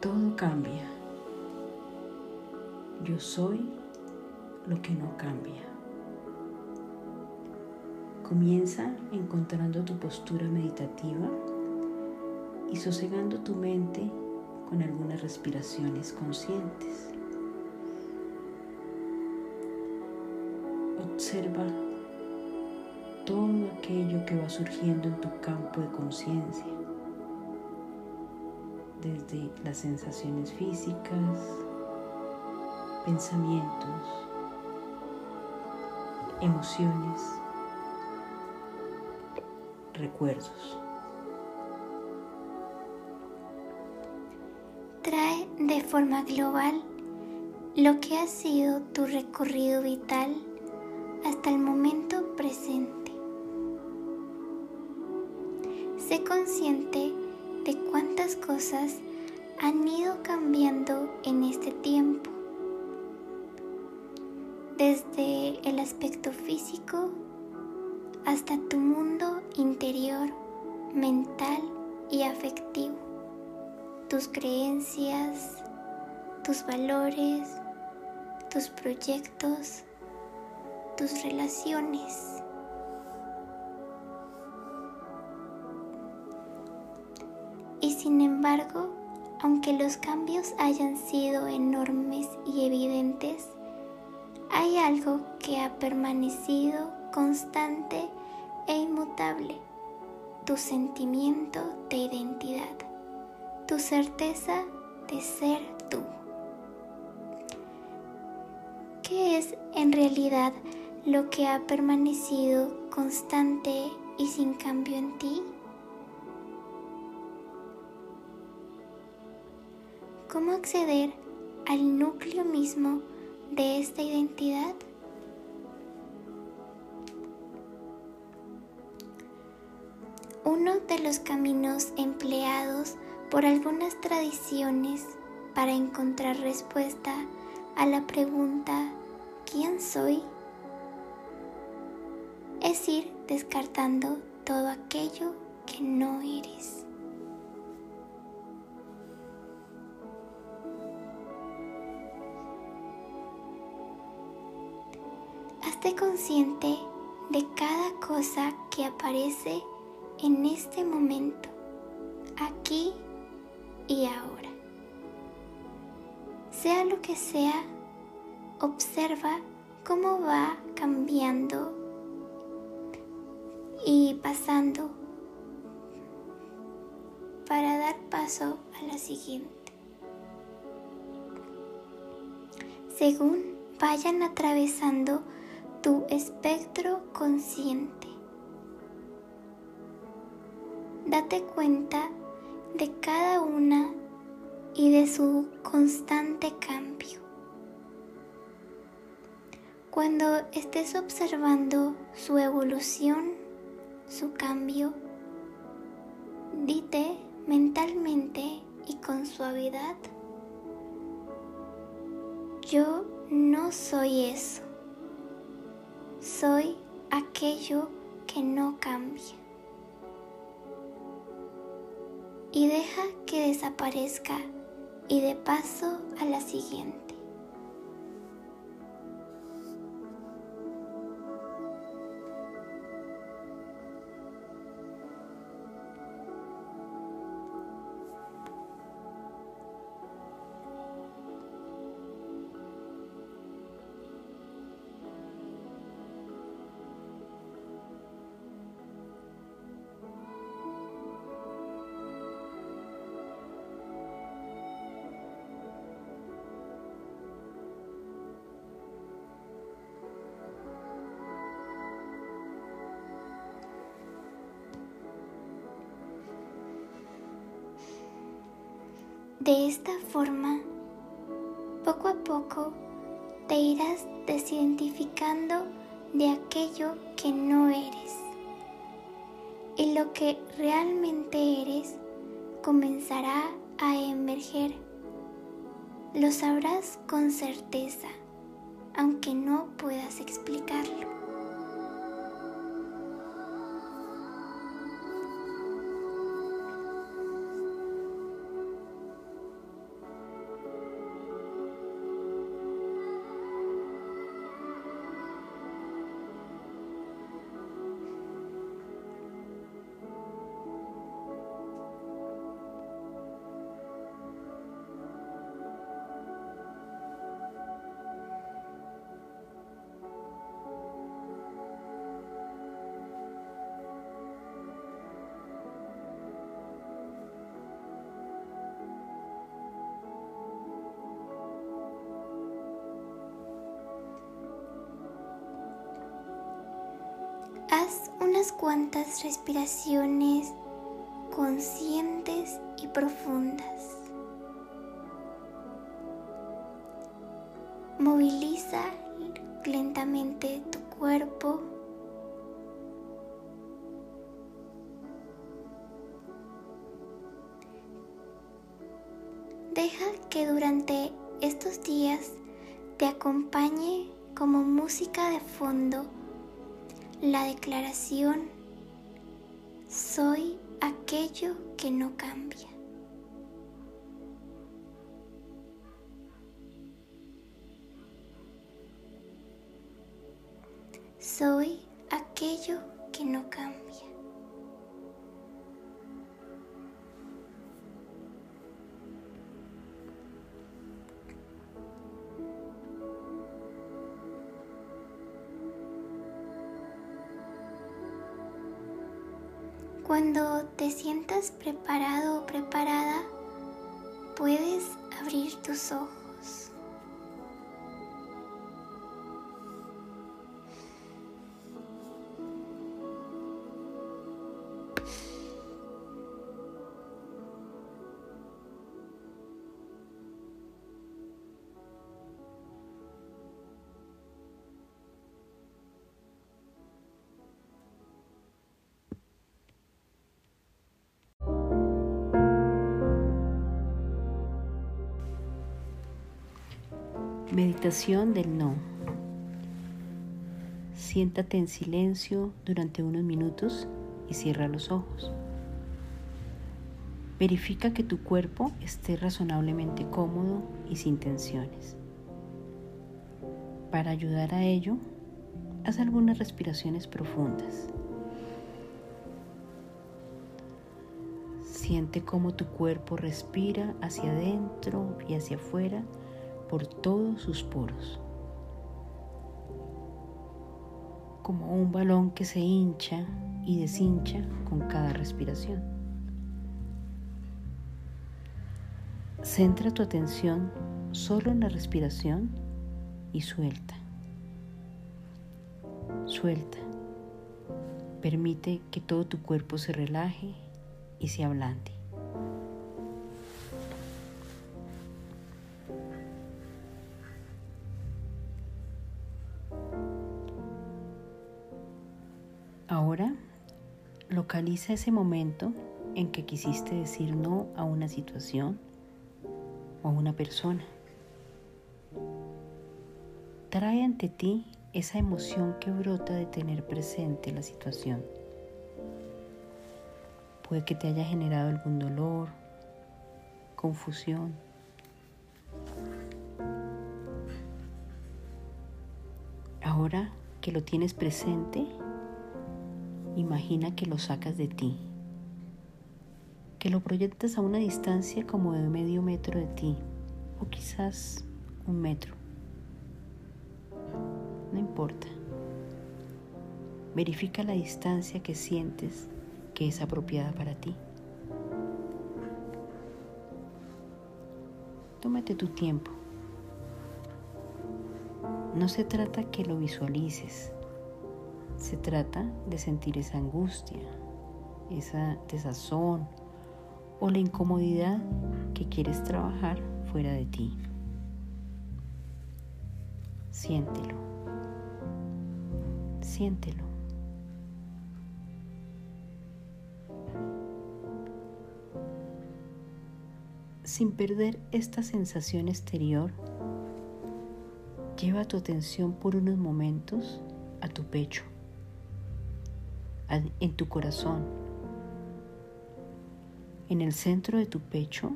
Todo cambia. Yo soy lo que no cambia. Comienza encontrando tu postura meditativa y sosegando tu mente con algunas respiraciones conscientes. Observa todo aquello que va surgiendo en tu campo de conciencia, desde las sensaciones físicas, pensamientos, emociones, recuerdos. Trae de forma global lo que ha sido tu recorrido vital hasta el momento presente. Sé consciente de cuántas cosas han ido cambiando en este tiempo, desde el aspecto físico hasta tu mundo interior, mental y afectivo, tus creencias, tus valores, tus proyectos, tus relaciones. Y sin embargo, aunque los cambios hayan sido enormes y evidentes, hay algo que ha permanecido constante e inmutable, tu sentimiento de identidad, tu certeza de ser tú. ¿Qué es en realidad lo que ha permanecido constante y sin cambio en ti? ¿Cómo acceder al núcleo mismo de esta identidad? Uno de los caminos empleados por algunas tradiciones para encontrar respuesta a la pregunta ¿quién soy? es ir descartando todo aquello que no eres. Hazte consciente de cada cosa que aparece en este momento, aquí y ahora. Sea lo que sea, observa cómo va cambiando y pasando para dar paso a la siguiente. Según vayan atravesando tu espectro consciente, date cuenta de cada una y de su constante cambio. Cuando estés observando su evolución, su cambio, dite mentalmente y con suavidad, yo no soy eso, soy aquello que no cambia. Y deja que desaparezca y de paso a la siguiente. Poco te irás desidentificando de aquello que no eres. Y lo que realmente eres comenzará a emerger. Lo sabrás con certeza, aunque no puedas explicarlo. Unas cuantas respiraciones conscientes y profundas. Moviliza lentamente tu cuerpo. Deja que durante estos días te acompañe como música de fondo la declaración soy aquello que no cambia. Soy aquello que no cambia. Preparado o preparada, puedes abrir tus ojos. Meditación del no. Siéntate en silencio durante unos minutos y cierra los ojos. Verifica que tu cuerpo esté razonablemente cómodo y sin tensiones. Para ayudar a ello, haz algunas respiraciones profundas. Siente cómo tu cuerpo respira hacia adentro y hacia afuera por todos sus poros, como un balón que se hincha y deshincha con cada respiración. Centra tu atención solo en la respiración y suelta. Suelta. Permite que todo tu cuerpo se relaje y se ablande. Localiza ese momento en que quisiste decir no a una situación o a una persona. Trae ante ti esa emoción que brota de tener presente la situación. Puede que te haya generado algún dolor, confusión. Ahora que lo tienes presente, Imagina que lo sacas de ti, que lo proyectas a una distancia como de medio metro de ti o quizás un metro. No importa. Verifica la distancia que sientes que es apropiada para ti. Tómate tu tiempo. No se trata que lo visualices, se trata de sentir esa angustia, esa desazón o la incomodidad que quieres trabajar fuera de ti. Siéntelo. Siéntelo. Sin perder esta sensación exterior, lleva tu atención por unos momentos a tu pecho en tu corazón. En el centro de tu pecho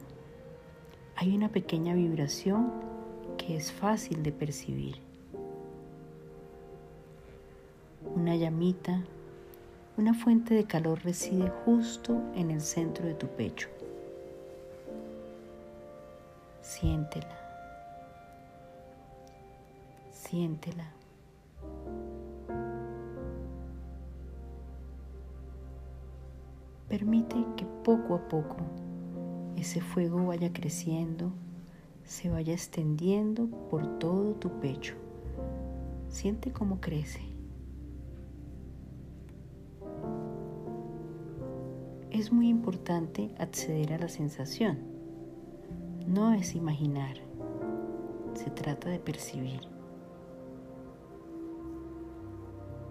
hay una pequeña vibración que es fácil de percibir. Una llamita, una fuente de calor reside justo en el centro de tu pecho. Siéntela. Siéntela. Permite que poco a poco ese fuego vaya creciendo, se vaya extendiendo por todo tu pecho. Siente cómo crece. es muy importante acceder a la sensación. No es imaginar, se trata de percibir.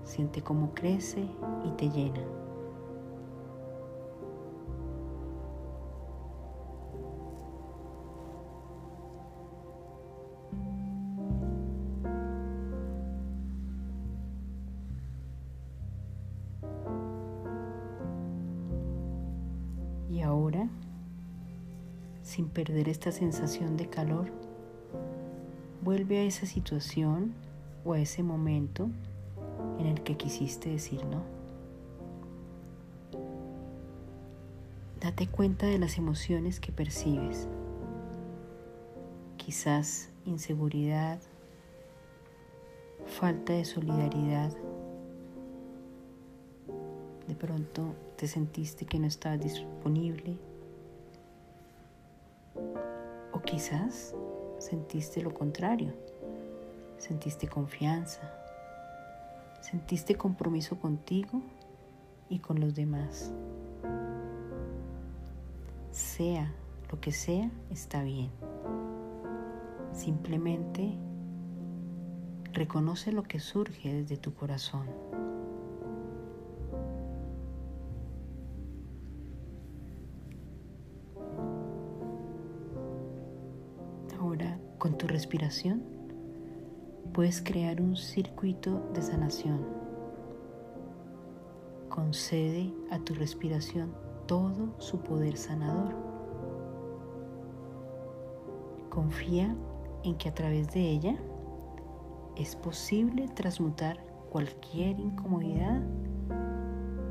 Siente cómo crece y te llena. Perder esta sensación de calor, vuelve a esa situación o a ese momento en el que quisiste decir no. Date cuenta de las emociones que percibes. Quizás inseguridad, falta de solidaridad. De pronto te sentiste que no estabas disponible. Quizás sentiste lo contrario. Sentiste confianza. Sentiste compromiso contigo y con los demás. Sea lo que sea, está bien. Simplemente reconoce lo que surge desde tu corazón. Respiración, puedes crear un circuito de sanación. Concede a tu respiración todo su poder sanador. Confía en que a través de ella es posible transmutar cualquier incomodidad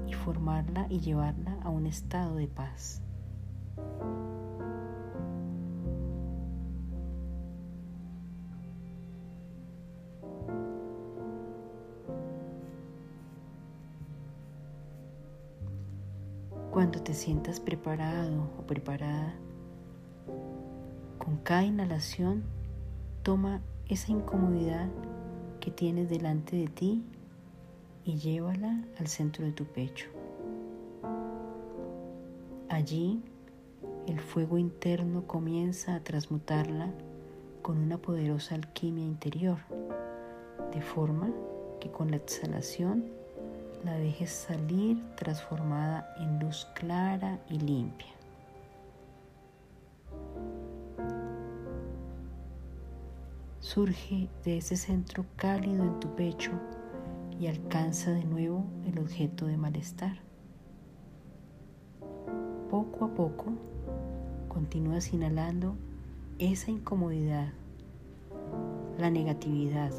y formarla y llevarla a un estado de paz. Sientas preparado o preparada, con cada inhalación, toma esa incomodidad que tienes delante de ti y llévala al centro de tu pecho. Allí, el fuego interno comienza a transmutarla con una poderosa alquimia interior, de forma que con la exhalación la dejes salir transformada en luz clara y limpia. Surge de ese centro cálido en tu pecho y alcanza de nuevo el objeto de malestar. Poco a poco continúas inhalando esa incomodidad, la negatividad,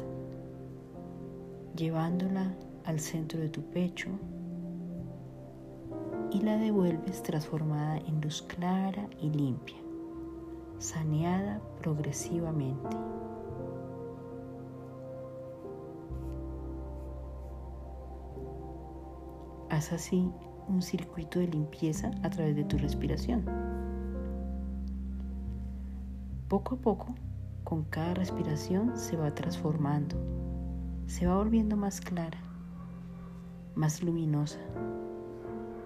llevándola al centro de tu pecho y la devuelves transformada en luz clara y limpia, saneada progresivamente. Haz así un circuito de limpieza a través de tu respiración. Poco a poco, con cada respiración se va transformando, se va volviendo más clara más luminosa.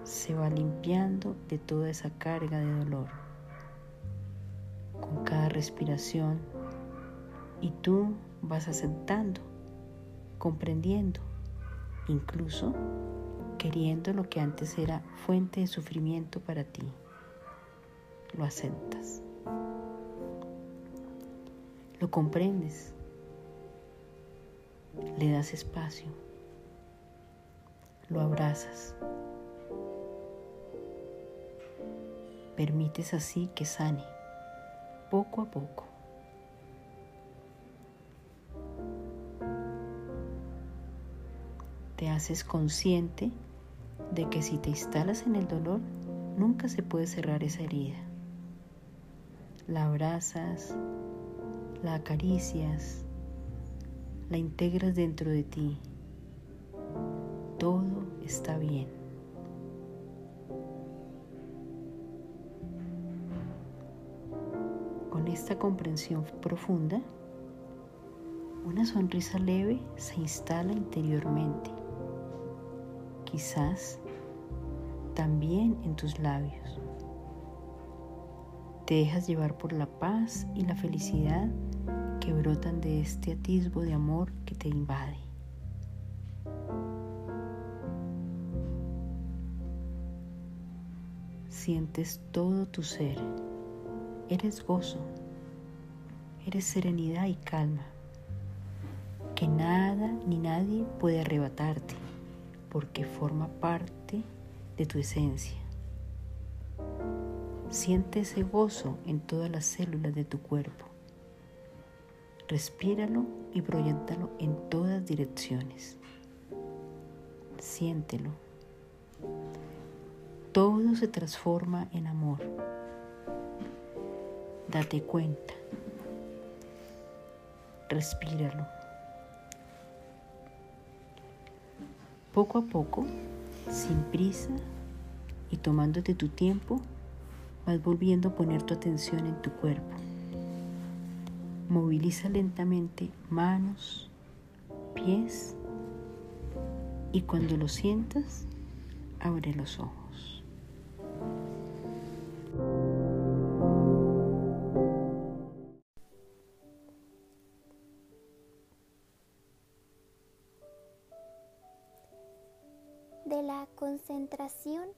Se va limpiando de toda esa carga de dolor. Con cada respiración y tú vas aceptando, comprendiendo, incluso queriendo lo que antes era fuente de sufrimiento para ti. Lo aceptas. Lo comprendes. Le das espacio lo abrazas. Permites así que sane, poco a poco. Te haces consciente de que si te instalas en el dolor, nunca se puede cerrar esa herida. La abrazas, la acaricias, la integras dentro de ti todo está bien. Con esta comprensión profunda, una sonrisa leve se instala interiormente. Quizás también en tus labios. Te dejas llevar por la paz y la felicidad que brotan de este atisbo de amor que te invade. Sientes todo tu ser. Eres gozo. Eres serenidad y calma. Que nada ni nadie puede arrebatarte porque forma parte de tu esencia. Siente ese gozo en todas las células de tu cuerpo. Respíralo y proyectalo en todas direcciones. Siéntelo. Todo se transforma en amor. Date cuenta. Respíralo. Poco a poco, sin prisa y tomándote tu tiempo, vas volviendo a poner tu atención en tu cuerpo. Moviliza lentamente manos, pies y cuando lo sientas, abre los ojos. Concentración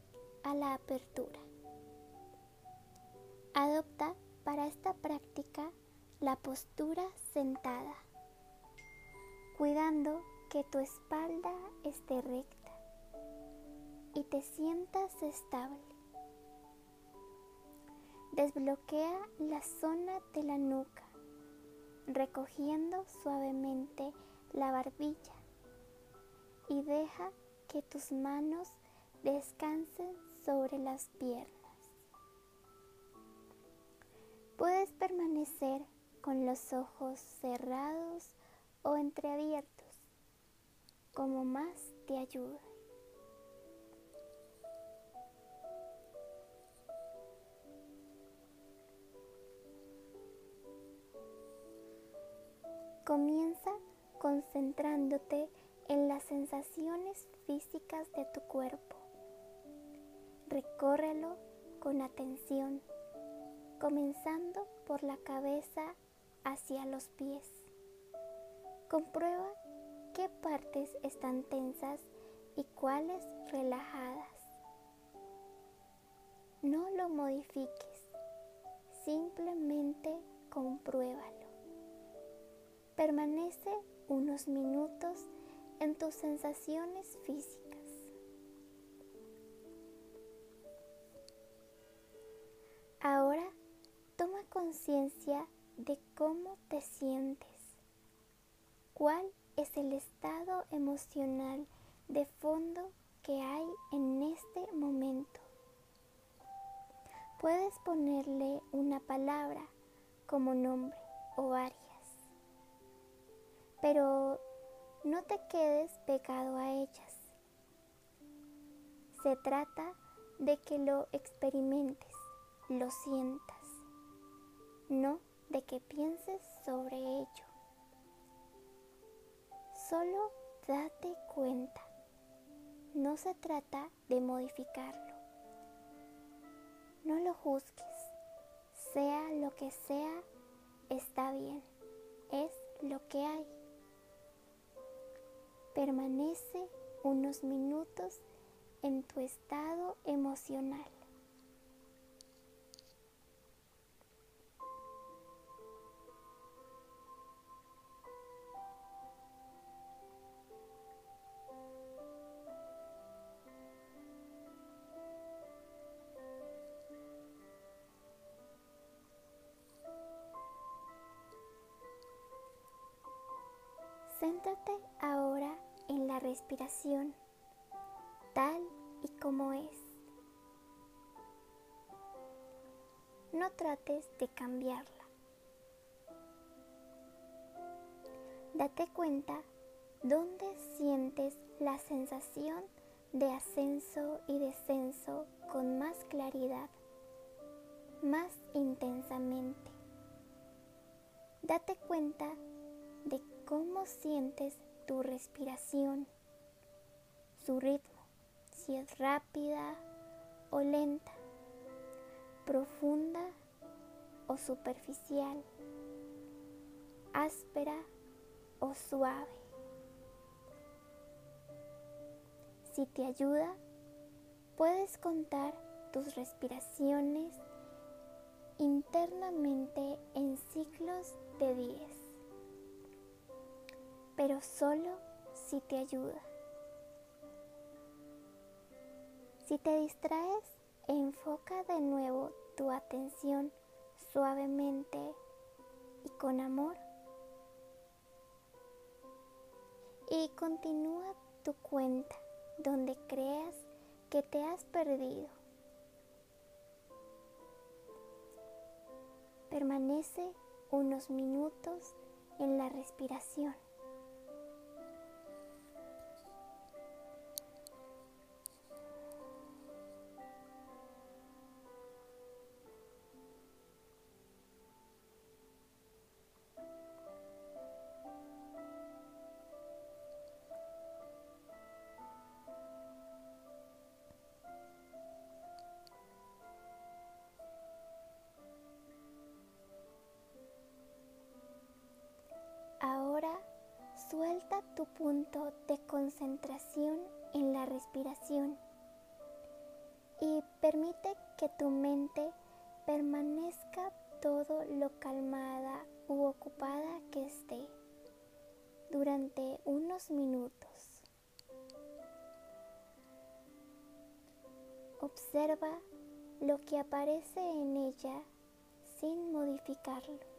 a la apertura. Adopta para esta práctica la postura sentada, cuidando que tu espalda esté recta y te sientas estable. Desbloquea la zona de la nuca, recogiendo suavemente la barbilla y deja que tus manos descansen sobre las piernas. Puedes permanecer con los ojos cerrados o entreabiertos, como más te ayude. Comienza concentrándote en las sensaciones físicas de tu cuerpo. Recórrelo con atención comenzando por la cabeza hacia los pies. Comprueba qué partes están tensas y cuáles relajadas. No lo modifiques, simplemente compruébalo. Permanece unos minutos en tus sensaciones físicas. Ahora Toma conciencia de cómo te sientes. ¿Cuál es el estado emocional de fondo que hay en este momento? Puedes ponerle una palabra como nombre o varias, pero no te quedes pegado a ellas. Se trata de que lo experimentes, lo sientas no de que pienses sobre ello. Solo date cuenta. No se trata de modificarlo. No lo juzgues. Sea lo que sea, está bien. Es lo que hay. Permanece unos minutos en tu estado emocional. Céntrate ahora en la respiración, tal y como es. No trates de cambiarla. Date cuenta dónde sientes la sensación de ascenso y descenso con más claridad, más intensamente. Date cuenta de cómo sientes tu respiración, su ritmo, si es rápida o lenta, profunda o superficial, áspera o suave. Si te ayuda, puedes contar tus respiraciones internamente en ciclos de 10, pero solo si te ayuda. Si te distraes, enfoca de nuevo tu atención suavemente y con amor y continúa tu cuenta donde creas que te has perdido. Permanece unos minutos en la respiración. Tu punto de concentración en la respiración y permite que tu mente permanezca todo lo calmada u ocupada que esté durante unos minutos. Observa lo que aparece en ella sin modificarlo.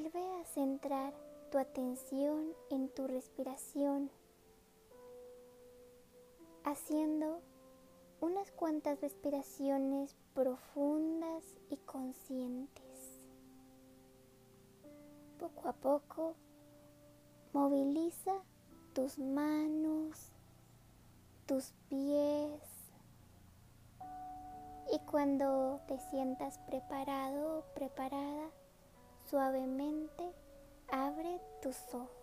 Vuelve a centrar tu atención en tu respiración, haciendo unas cuantas respiraciones profundas y conscientes. Poco a poco, moviliza tus manos, tus pies y cuando te sientas preparado preparada, Suavemente abre tus ojos.